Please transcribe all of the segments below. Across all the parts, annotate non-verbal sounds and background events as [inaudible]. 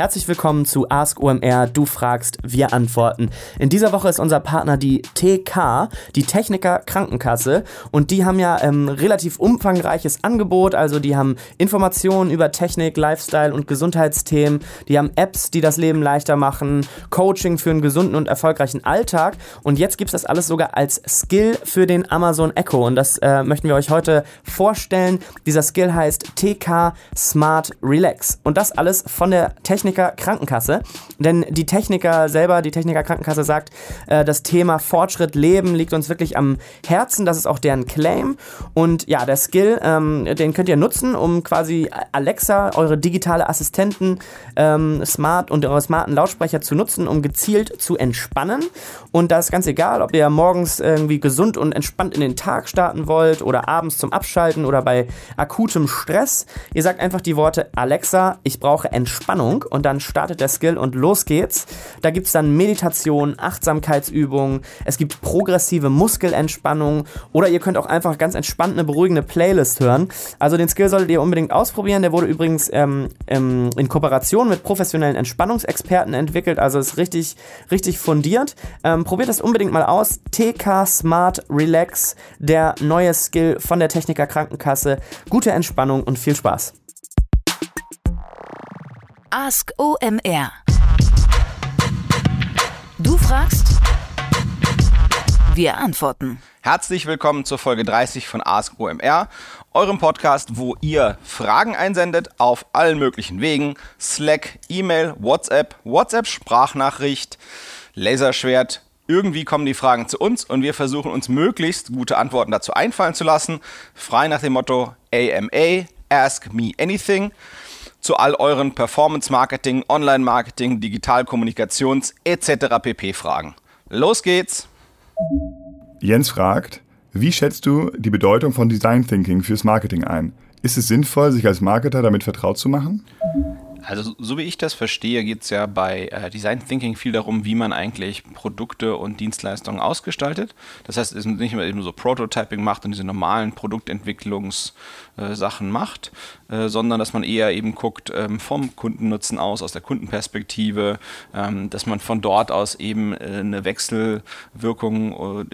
Herzlich willkommen zu Ask OMR. Du fragst, wir antworten. In dieser Woche ist unser Partner die TK, die Techniker Krankenkasse. Und die haben ja ähm, relativ umfangreiches Angebot. Also die haben Informationen über Technik, Lifestyle und Gesundheitsthemen. Die haben Apps, die das Leben leichter machen, Coaching für einen gesunden und erfolgreichen Alltag. Und jetzt gibt es das alles sogar als Skill für den Amazon Echo. Und das äh, möchten wir euch heute vorstellen. Dieser Skill heißt TK Smart Relax. Und das alles von der Technik Techniker Krankenkasse. Denn die Techniker selber, die Techniker Krankenkasse sagt, äh, das Thema Fortschritt Leben liegt uns wirklich am Herzen. Das ist auch deren Claim. Und ja, der Skill, ähm, den könnt ihr nutzen, um quasi Alexa, eure digitale Assistenten, ähm, smart und eure smarten Lautsprecher zu nutzen, um gezielt zu entspannen. Und da ist ganz egal, ob ihr morgens irgendwie gesund und entspannt in den Tag starten wollt oder abends zum Abschalten oder bei akutem Stress. Ihr sagt einfach die Worte Alexa, ich brauche Entspannung und dann startet der Skill und los geht's. Da gibt's dann Meditation, Achtsamkeitsübungen, es gibt progressive Muskelentspannung oder ihr könnt auch einfach ganz entspannt eine beruhigende Playlist hören. Also den Skill solltet ihr unbedingt ausprobieren. Der wurde übrigens ähm, ähm, in Kooperation mit professionellen Entspannungsexperten entwickelt, also ist richtig, richtig fundiert. Ähm, probiert das unbedingt mal aus. TK Smart Relax, der neue Skill von der Techniker Krankenkasse. Gute Entspannung und viel Spaß. Ask OMR. Du fragst, wir antworten. Herzlich willkommen zur Folge 30 von Ask OMR, eurem Podcast, wo ihr Fragen einsendet auf allen möglichen Wegen. Slack, E-Mail, WhatsApp, WhatsApp-Sprachnachricht, Laserschwert. Irgendwie kommen die Fragen zu uns und wir versuchen uns möglichst gute Antworten dazu einfallen zu lassen. Frei nach dem Motto AMA, Ask Me Anything zu all euren Performance-Marketing, Online-Marketing, Digitalkommunikations etc. pp. Fragen. Los geht's! Jens fragt, wie schätzt du die Bedeutung von Design Thinking fürs Marketing ein? Ist es sinnvoll, sich als Marketer damit vertraut zu machen? Also so wie ich das verstehe, geht es ja bei äh, Design Thinking viel darum, wie man eigentlich Produkte und Dienstleistungen ausgestaltet. Das heißt, es ist nicht mehr eben so Prototyping macht und diese normalen Produktentwicklungssachen äh, macht, äh, sondern dass man eher eben guckt ähm, vom Kundennutzen aus, aus der Kundenperspektive, ähm, dass man von dort aus eben äh, eine Wechselwirkung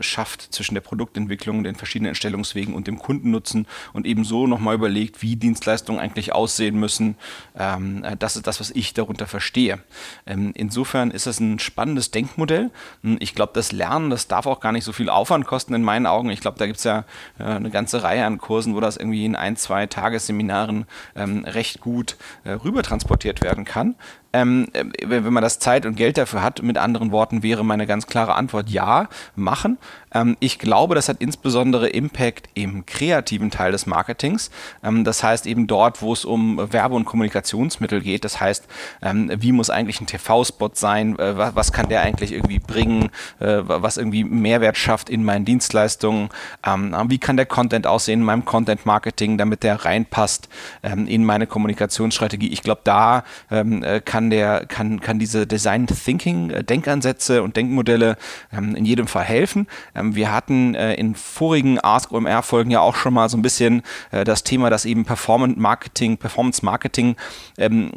schafft zwischen der Produktentwicklung, den verschiedenen Entstellungswegen und dem Kundennutzen und eben so nochmal überlegt, wie Dienstleistungen eigentlich aussehen müssen ähm, äh, das ist das, was ich darunter verstehe. Insofern ist das ein spannendes Denkmodell. Hm, ich glaube, das Lernen, das darf auch gar nicht so viel Aufwand kosten in meinen Augen. Ich glaube, da gibt es ja eine ganze Reihe an Kursen, wo das irgendwie in ein, zwei Tagesseminaren ähm, recht gut äh, rüber transportiert werden kann. Ähm, äh, wenn man das Zeit und Geld dafür hat, mit anderen Worten wäre meine ganz klare Antwort ja, machen. Ähm, ich glaube, das hat insbesondere Impact im kreativen Teil des Marketings. Ähm, das heißt eben dort, wo es um Werbe- und Kommunikationsmittel geht. Das heißt, ähm, wie muss eigentlich ein TV-Spot sein? Äh, was, was, kann der eigentlich irgendwie bringen? Äh, was irgendwie Mehrwert schafft in meinen Dienstleistungen? Ähm, wie kann der Content aussehen in meinem Content-Marketing, damit der reinpasst ähm, in meine Kommunikationsstrategie? Ich glaube, da äh, kann kann der, kann, kann diese Design Thinking äh, Denkansätze und Denkmodelle ähm, in jedem Fall helfen. Ähm, wir hatten äh, in vorigen Ask OMR Folgen ja auch schon mal so ein bisschen äh, das Thema, dass eben Performance Marketing, Performance Marketing ähm,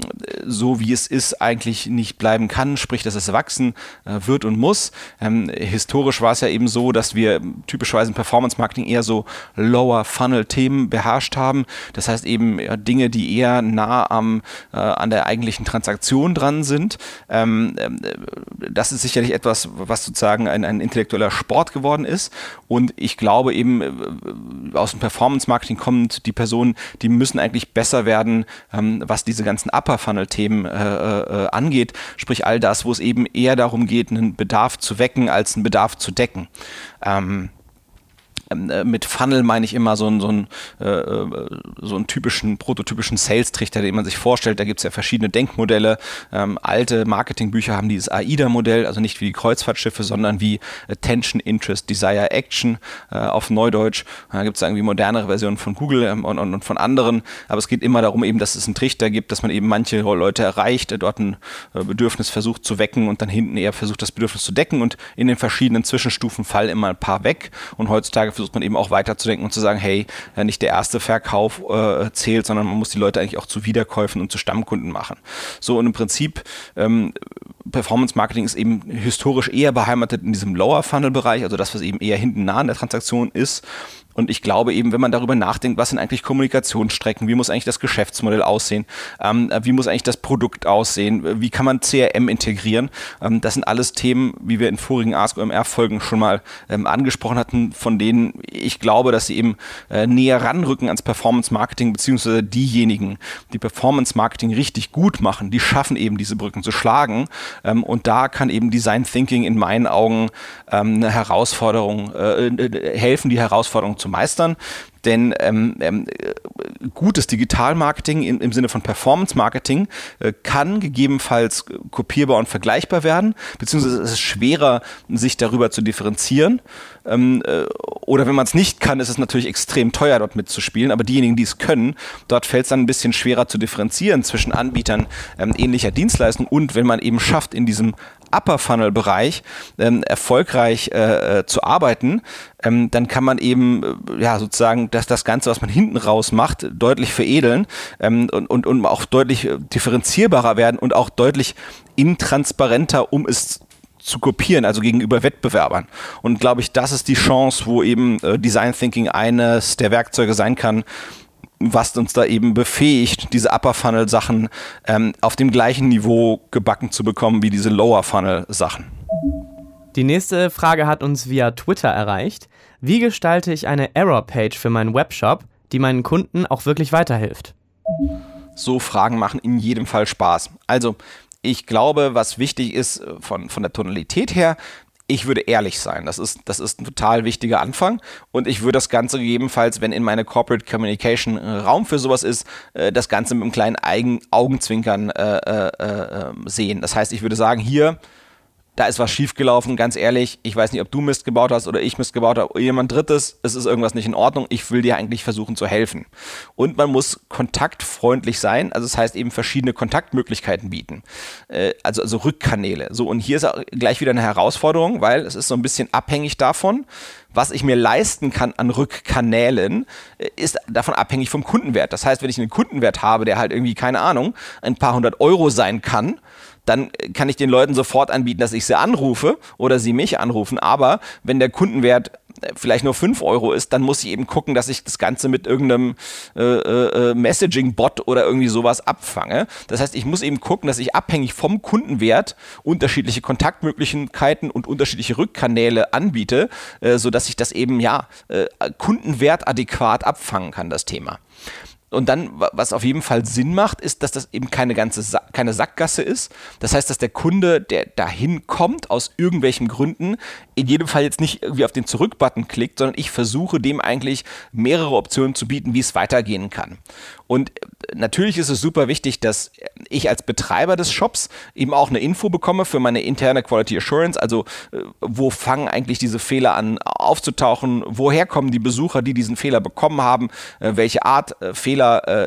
so wie es ist eigentlich nicht bleiben kann, sprich, dass es wachsen äh, wird und muss. Ähm, historisch war es ja eben so, dass wir typischerweise im Performance Marketing eher so Lower Funnel Themen beherrscht haben. Das heißt eben Dinge, die eher nah am, äh, an der eigentlichen Transaktion Diskussion dran sind. Ähm, ähm, das ist sicherlich etwas, was sozusagen ein, ein intellektueller Sport geworden ist. Und ich glaube eben, äh, aus dem Performance-Marketing kommt die Personen, die müssen eigentlich besser werden, ähm, was diese ganzen Upper-Funnel-Themen äh, äh, angeht. Sprich all das, wo es eben eher darum geht, einen Bedarf zu wecken, als einen Bedarf zu decken. Ähm, äh, mit Funnel meine ich immer so einen, so einen, äh, äh, so einen typischen, prototypischen Sales-Trichter, den man sich vorstellt. Da gibt es ja verschiedene Denkmodelle. Ähm, alte Marketingbücher haben dieses AIDA-Modell, also nicht wie die Kreuzfahrtschiffe, sondern wie Attention, Interest, Desire, Action äh, auf Neudeutsch. Da gibt es irgendwie modernere Versionen von Google ähm, und, und, und, von anderen. Aber es geht immer darum, eben, dass es einen Trichter gibt, dass man eben manche Leute erreicht, dort ein äh, Bedürfnis versucht zu wecken und dann hinten eher versucht, das Bedürfnis zu decken. Und in den verschiedenen Zwischenstufen fallen immer ein paar weg. Und heutzutage versucht man eben auch weiterzudenken und zu sagen, hey, nicht der erste Verkauf äh, zählt, sondern man muss die Leute eigentlich auch zu Wiederkäufen und zu Stammkunden machen. So und im Prinzip ähm, Performance Marketing ist eben historisch eher beheimatet in diesem Lower Funnel Bereich, also das, was eben eher hinten nah an der Transaktion ist. Und ich glaube eben, wenn man darüber nachdenkt, was sind eigentlich Kommunikationsstrecken, wie muss eigentlich das Geschäftsmodell aussehen, ähm, wie muss eigentlich das Produkt aussehen, wie kann man CRM integrieren, ähm, das sind alles Themen, wie wir in vorigen Ask OMR Folgen schon mal ähm, angesprochen hatten, von denen ich glaube, dass sie eben äh, näher ranrücken ans Performance Marketing, beziehungsweise diejenigen, die Performance Marketing richtig gut machen, die schaffen eben diese Brücken zu schlagen. Ähm, und da kann eben Design Thinking in meinen Augen ähm, eine Herausforderung, äh, äh helfen, die Herausforderung zu zu meistern. Denn ähm, ähm, gutes Digitalmarketing im, im Sinne von Performance-Marketing äh, kann gegebenenfalls kopierbar und vergleichbar werden, beziehungsweise es ist schwerer, sich darüber zu differenzieren. Ähm, äh, oder wenn man es nicht kann, ist es natürlich extrem teuer, dort mitzuspielen. Aber diejenigen, die es können, dort fällt es dann ein bisschen schwerer zu differenzieren zwischen Anbietern ähm, ähnlicher Dienstleistungen und wenn man eben schafft, in diesem Upper Funnel Bereich ähm, erfolgreich äh, äh, zu arbeiten, ähm, dann kann man eben äh, ja sozusagen das, das Ganze, was man hinten raus macht, deutlich veredeln ähm, und, und, und auch deutlich äh, differenzierbarer werden und auch deutlich intransparenter, um es zu kopieren, also gegenüber Wettbewerbern. Und glaube ich, das ist die Chance, wo eben äh, Design Thinking eines der Werkzeuge sein kann, was uns da eben befähigt, diese Upper Funnel Sachen ähm, auf dem gleichen Niveau gebacken zu bekommen wie diese Lower Funnel Sachen. Die nächste Frage hat uns via Twitter erreicht. Wie gestalte ich eine Error-Page für meinen Webshop, die meinen Kunden auch wirklich weiterhilft? So Fragen machen in jedem Fall Spaß. Also, ich glaube, was wichtig ist äh, von, von der Tonalität her, ich würde ehrlich sein. Das ist, das ist ein total wichtiger Anfang. Und ich würde das Ganze gegebenenfalls, wenn in meine Corporate Communication äh, Raum für sowas ist, äh, das Ganze mit einem kleinen Eigen Augenzwinkern äh, äh, äh ähm, sehen. Das heißt, ich würde sagen, hier, da ist was schiefgelaufen, ganz ehrlich, ich weiß nicht, ob du Mist gebaut hast oder ich Mist gebaut habe jemand drittes, es ist irgendwas nicht in Ordnung, ich will dir eigentlich versuchen zu helfen. Und man muss kontaktfreundlich sein, also das heißt eben verschiedene Kontaktmöglichkeiten bieten, äh, also, also Rückkanäle. So, und hier ist gleich wieder eine Herausforderung, weil es ist so ein bisschen abhängig davon, was ich mir leisten kann an Rückkanälen, äh, ist davon abhängig vom Kundenwert. Das heißt, wenn ich einen Kundenwert habe, der halt irgendwie, keine Ahnung, ein paar hundert Euro sein kann, dann kann ich den Leuten sofort anbieten, dass ich sie anrufe oder sie mich anrufen. Aber wenn der Kundenwert äh, vielleicht nur 5 Euro ist, dann muss ich eben gucken, dass ich das Ganze mit irgendeinem äh, äh, Messaging-Bot oder irgendwie sowas abfange. Das heißt, ich muss eben gucken, dass ich abhängig vom Kundenwert unterschiedliche Kontaktmöglichkeiten und unterschiedliche Rückkanäle anbiete, äh, sodass ich das eben ja äh, kundenwertadäquat abfangen kann, das Thema. Und dann, was auf jeden Fall Sinn macht, ist, dass das eben keine ganze Sa keine Sackgasse ist. Das heißt, dass der Kunde, der dahin kommt, aus irgendwelchen Gründen, in jedem Fall jetzt nicht irgendwie auf den Zurück-Button klickt, sondern ich versuche dem eigentlich mehrere Optionen zu bieten, wie es weitergehen kann. Und äh, natürlich ist es super wichtig, dass ich als Betreiber des Shops eben auch eine Info bekomme für meine interne Quality Assurance. Also, äh, wo fangen eigentlich diese Fehler an aufzutauchen? Woher kommen die Besucher, die diesen Fehler bekommen haben? Äh, welche Art Fehler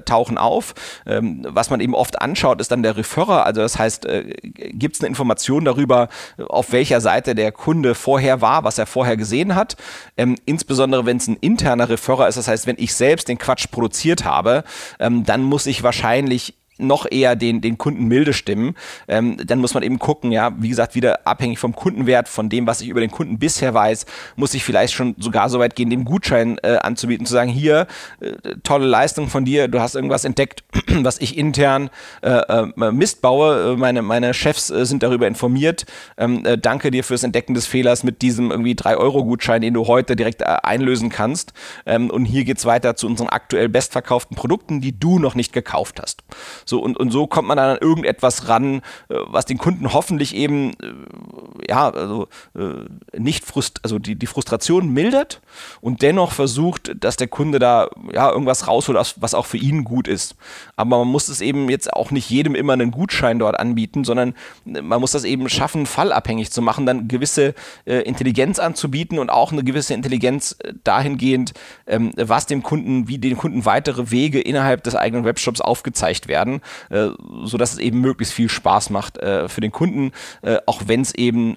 tauchen auf? Ähm, was man eben oft anschaut, ist dann der Referrer. Also, das heißt, gibt es eine Information darüber, auf welcher Seite der Kunde vorher war, was er vorher gesehen hat? Ähm, insbesondere, wenn es ein interner Referrer ist, das heißt, wenn ich selbst den Quatsch produziert habe, ähm, dann muss ich wahrscheinlich noch eher den, den Kunden milde stimmen. Ähm, dann muss man eben gucken, ja, wie gesagt, wieder abhängig vom Kundenwert, von dem, was ich über den Kunden bisher weiß, muss ich vielleicht schon sogar so weit gehen, den Gutschein äh, anzubieten, zu sagen, hier, äh, tolle Leistung von dir, du hast irgendwas entdeckt, [clears throat] was ich intern äh, äh Mist baue, äh, meine, meine Chefs äh, sind darüber informiert, ähm, danke dir fürs Entdecken des Fehlers mit diesem irgendwie 3-Euro-Gutschein, den du heute direkt einlösen kannst. Ähm, und hier geht's weiter zu unseren aktuell bestverkauften Produkten, die du noch nicht gekauft hast. So, und, und so kommt man dann an irgendetwas ran, äh, was den Kunden hoffentlich eben, äh, ja, also äh, nicht frust also die, die Frustration mildert und dennoch versucht, dass der Kunde da ja irgendwas rausholt, was auch für ihn gut ist. Aber man muss es eben jetzt auch nicht jedem immer einen Gutschein dort anbieten, sondern man muss das eben schaffen, fallabhängig zu machen, dann gewisse äh, Intelligenz anzubieten und auch eine gewisse Intelligenz dahingehend, ähm, was dem Kunden, wie dem Kunden weitere Wege innerhalb des eigenen Webshops aufgezeigt werden machen, äh, sodass es eben möglichst viel Spaß macht äh, für den Kunden, äh, auch wenn es eben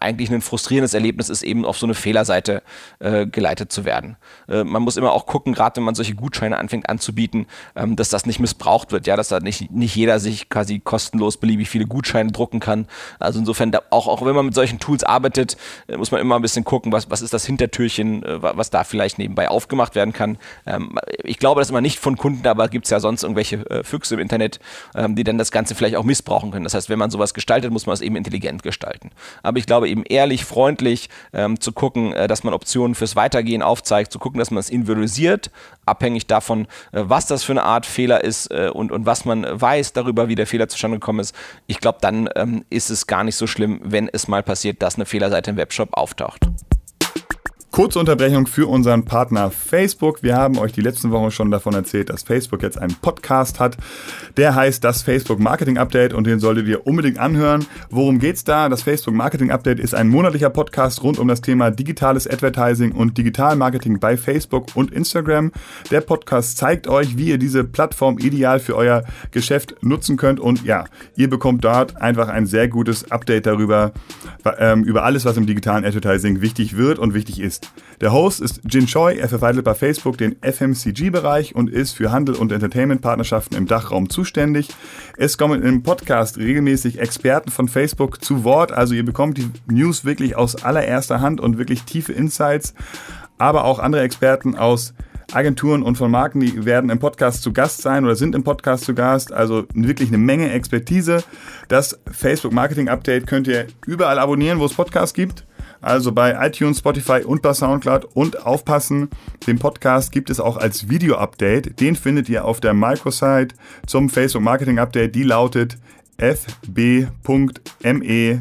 eigentlich ein frustrierendes Erlebnis ist, eben auf so eine Fehlerseite äh, geleitet zu werden. Man muss immer auch gucken, gerade wenn man solche Gutscheine anfängt anzubieten, ähm, dass das nicht missbraucht wird, ja, dass da nicht, nicht jeder sich quasi kostenlos beliebig viele Gutscheine drucken kann. Also insofern, auch, auch wenn man mit solchen Tools arbeitet, muss man immer ein bisschen gucken, was, was ist das Hintertürchen, was da vielleicht nebenbei aufgemacht werden kann. Ähm, ich glaube das immer nicht von Kunden, aber gibt es ja sonst irgendwelche Füchse im Internet, ähm, die dann das Ganze vielleicht auch missbrauchen können. Das heißt, wenn man sowas gestaltet, muss man es eben intelligent gestalten. Aber ich glaube eben ehrlich, freundlich ähm, zu gucken, äh, dass man Optionen fürs Weitergehen aufzeigt, zu gucken, dass man es individualisiert, abhängig davon, äh, was das für eine Art Fehler ist äh, und, und was man weiß darüber, wie der Fehler zustande gekommen ist. Ich glaube, dann ähm, ist es gar nicht so schlimm, wenn es mal passiert, dass eine Fehlerseite im Webshop auftaucht. Kurze Unterbrechung für unseren Partner Facebook. Wir haben euch die letzten Wochen schon davon erzählt, dass Facebook jetzt einen Podcast hat. Der heißt das Facebook Marketing Update und den solltet ihr unbedingt anhören. Worum geht's da? Das Facebook Marketing Update ist ein monatlicher Podcast rund um das Thema digitales Advertising und Digitalmarketing bei Facebook und Instagram. Der Podcast zeigt euch, wie ihr diese Plattform ideal für euer Geschäft nutzen könnt und ja, ihr bekommt dort einfach ein sehr gutes Update darüber, ähm, über alles, was im digitalen Advertising wichtig wird und wichtig ist. Der Host ist Jin Choi, er verwaltet bei Facebook den FMCG-Bereich und ist für Handel und Entertainment-Partnerschaften im Dachraum zuständig. Es kommen im Podcast regelmäßig Experten von Facebook zu Wort, also ihr bekommt die News wirklich aus allererster Hand und wirklich tiefe Insights, aber auch andere Experten aus Agenturen und von Marken, die werden im Podcast zu Gast sein oder sind im Podcast zu Gast. Also wirklich eine Menge Expertise. Das Facebook Marketing Update könnt ihr überall abonnieren, wo es Podcasts gibt. Also bei iTunes, Spotify und bei Soundcloud. Und aufpassen, den Podcast gibt es auch als Video-Update. Den findet ihr auf der Microsite zum Facebook Marketing Update. Die lautet fb.me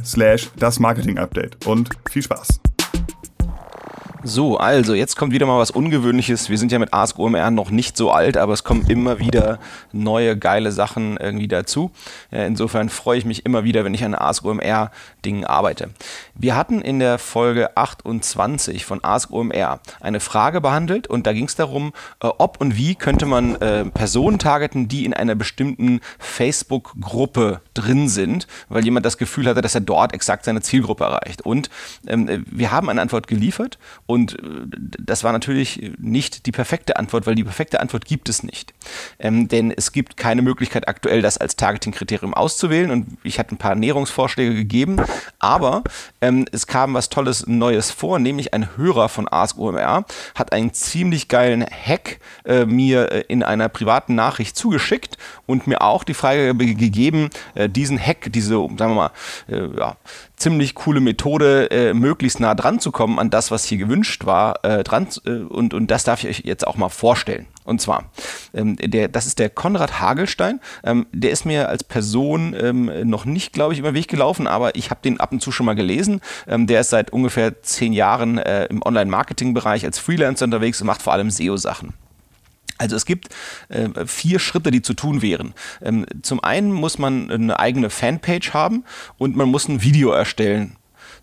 slash das Marketing Update. Und viel Spaß! So, also jetzt kommt wieder mal was Ungewöhnliches. Wir sind ja mit Ask OMR noch nicht so alt, aber es kommen immer wieder neue geile Sachen irgendwie dazu. Insofern freue ich mich immer wieder, wenn ich an Ask OMR Dingen arbeite. Wir hatten in der Folge 28 von Ask OMR eine Frage behandelt und da ging es darum, äh, ob und wie könnte man äh, Personen targeten, die in einer bestimmten Facebook-Gruppe drin sind, weil jemand das Gefühl hatte, dass er dort exakt seine Zielgruppe erreicht. Und ähm, wir haben eine Antwort geliefert äh, das war natürlich nicht die perfekte Antwort, weil die perfekte Antwort gibt es nicht. Ähm, denn es gibt keine Möglichkeit aktuell, das als Targeting-Kriterium auszuwählen. Und ich hatte ein paar Näherungsvorschläge gegeben, aber ähm, es kam was Tolles Neues vor, nämlich ein Hörer von Ask OMR hat einen ziemlich geilen Hack äh, mir äh, in einer privaten Nachricht zugeschickt und mir auch die Frage gegeben, äh, diesen Hack, diese, sagen wir mal, äh, ja, ziemlich coole Methode, möglichst nah dran zu kommen an das, was hier gewünscht war, äh, dran äh, und, und das darf ich euch jetzt auch mal vorstellen. Und zwar, ähm, der, das ist der Konrad Hagelstein. Ähm, der ist mir als Person ähm, noch nicht, glaube ich, über den Weg gelaufen, aber ich habe den ab und zu schon mal gelesen. Ähm, der ist seit ungefähr zehn Jahren äh, im Online-Marketing-Bereich als Freelancer unterwegs und macht vor allem SEO-Sachen. Also es gibt äh, vier Schritte, die zu tun wären. Ähm, zum einen muss man eine eigene Fanpage haben und man muss ein Video erstellen.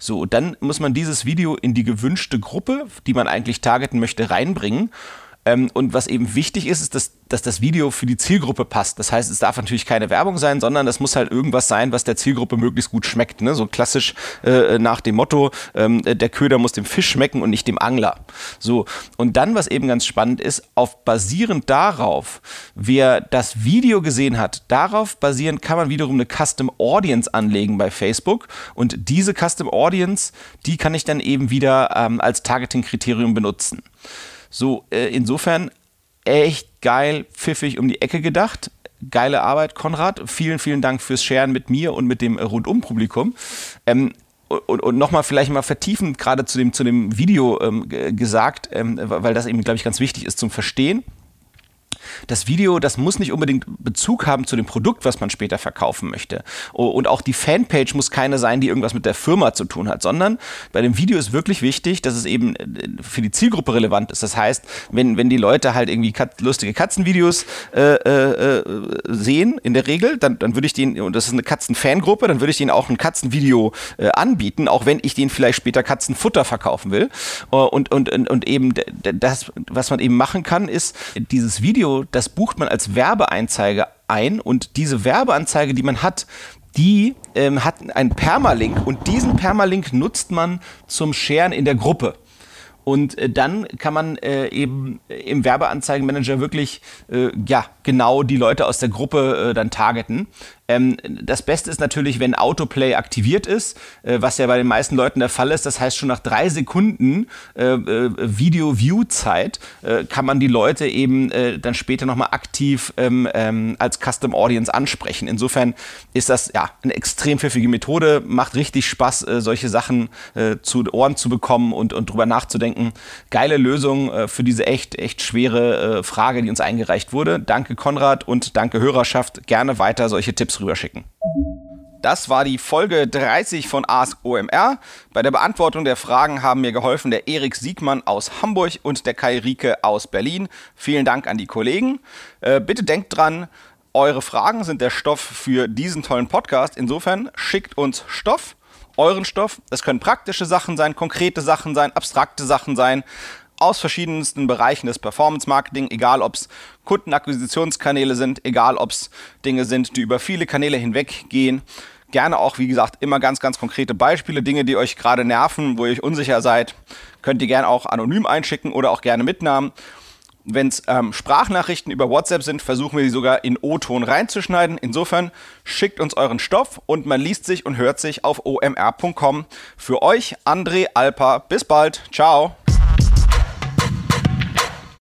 So, dann muss man dieses Video in die gewünschte Gruppe, die man eigentlich targeten möchte, reinbringen. Ähm, und was eben wichtig ist, ist, dass, dass das Video für die Zielgruppe passt. Das heißt, es darf natürlich keine Werbung sein, sondern das muss halt irgendwas sein, was der Zielgruppe möglichst gut schmeckt. Ne? So klassisch äh, nach dem Motto, ähm, der Köder muss dem Fisch schmecken und nicht dem Angler. So. Und dann, was eben ganz spannend ist, auf basierend darauf, wer das Video gesehen hat, darauf basierend kann man wiederum eine Custom Audience anlegen bei Facebook. Und diese Custom Audience, die kann ich dann eben wieder ähm, als Targeting-Kriterium benutzen. So, äh, insofern echt geil, pfiffig um die Ecke gedacht. Geile Arbeit, Konrad. Vielen, vielen Dank fürs Sharen mit mir und mit dem äh, Rundum-Publikum. Ähm, und, und nochmal vielleicht mal vertiefend gerade zu dem, zu dem Video ähm, gesagt, ähm, weil das eben, glaube ich, ganz wichtig ist zum Verstehen das Video, das muss nicht unbedingt Bezug haben zu dem Produkt, was man später verkaufen möchte. Und auch die Fanpage muss keine sein, die irgendwas mit der Firma zu tun hat, sondern bei dem Video ist wirklich wichtig, dass es eben äh, für die Zielgruppe relevant ist. Das heißt, wenn, wenn die Leute halt irgendwie kat lustige Katzenvideos äh, äh, äh, sehen, in der Regel, dann, dann würde ich denen, und das ist eine Katzenfangruppe, dann würde ich denen auch ein Katzenvideo äh, anbieten, auch wenn ich denen vielleicht später Katzenfutter verkaufen will. Äh, und, und, und, und eben das, was man eben machen kann, ist dieses Video das bucht man als Werbeeinzeige ein und diese Werbeanzeige, die man hat, die ähm, hat einen Permalink und diesen Permalink nutzt man zum Scheren in der Gruppe. Und äh, dann kann man äh, eben im Werbeanzeigenmanager wirklich äh, ja, genau die Leute aus der Gruppe äh, dann targeten. Ähm, das Beste ist natürlich, wenn Autoplay aktiviert ist, äh, was ja bei den meisten Leuten der Fall ist. Das heißt, schon nach drei Sekunden äh, äh Video-View-Zeit äh, kann man die Leute eben äh, dann später nochmal aktiv ähm, ähm, als Custom Audience ansprechen. Insofern ist das ja eine extrem pfiffige Methode, macht richtig Spaß, solche Sachen zu Ohren zu bekommen und, und drüber nachzudenken. Geile Lösung für diese echt, echt schwere Frage, die uns eingereicht wurde. Danke Konrad und danke Hörerschaft. Gerne weiter solche Tipps rüberschicken. Das war die Folge 30 von Ask OMR. Bei der Beantwortung der Fragen haben mir geholfen der Erik Siegmann aus Hamburg und der Kai Rieke aus Berlin. Vielen Dank an die Kollegen. Äh, bitte denkt dran, eure Fragen sind der Stoff für diesen tollen Podcast. Insofern schickt uns Stoff, euren Stoff. Das können praktische Sachen sein, konkrete Sachen sein, abstrakte Sachen sein aus verschiedensten Bereichen des Performance Marketing, egal ob es Kundenakquisitionskanäle sind, egal ob es Dinge sind, die über viele Kanäle hinweg gehen. Gerne auch, wie gesagt, immer ganz, ganz konkrete Beispiele, Dinge, die euch gerade nerven, wo ihr euch unsicher seid, könnt ihr gerne auch anonym einschicken oder auch gerne mitnahmen. Wenn es ähm, Sprachnachrichten über WhatsApp sind, versuchen wir die sogar in O-Ton reinzuschneiden. Insofern schickt uns euren Stoff und man liest sich und hört sich auf omr.com. Für euch, André Alpa. Bis bald. Ciao.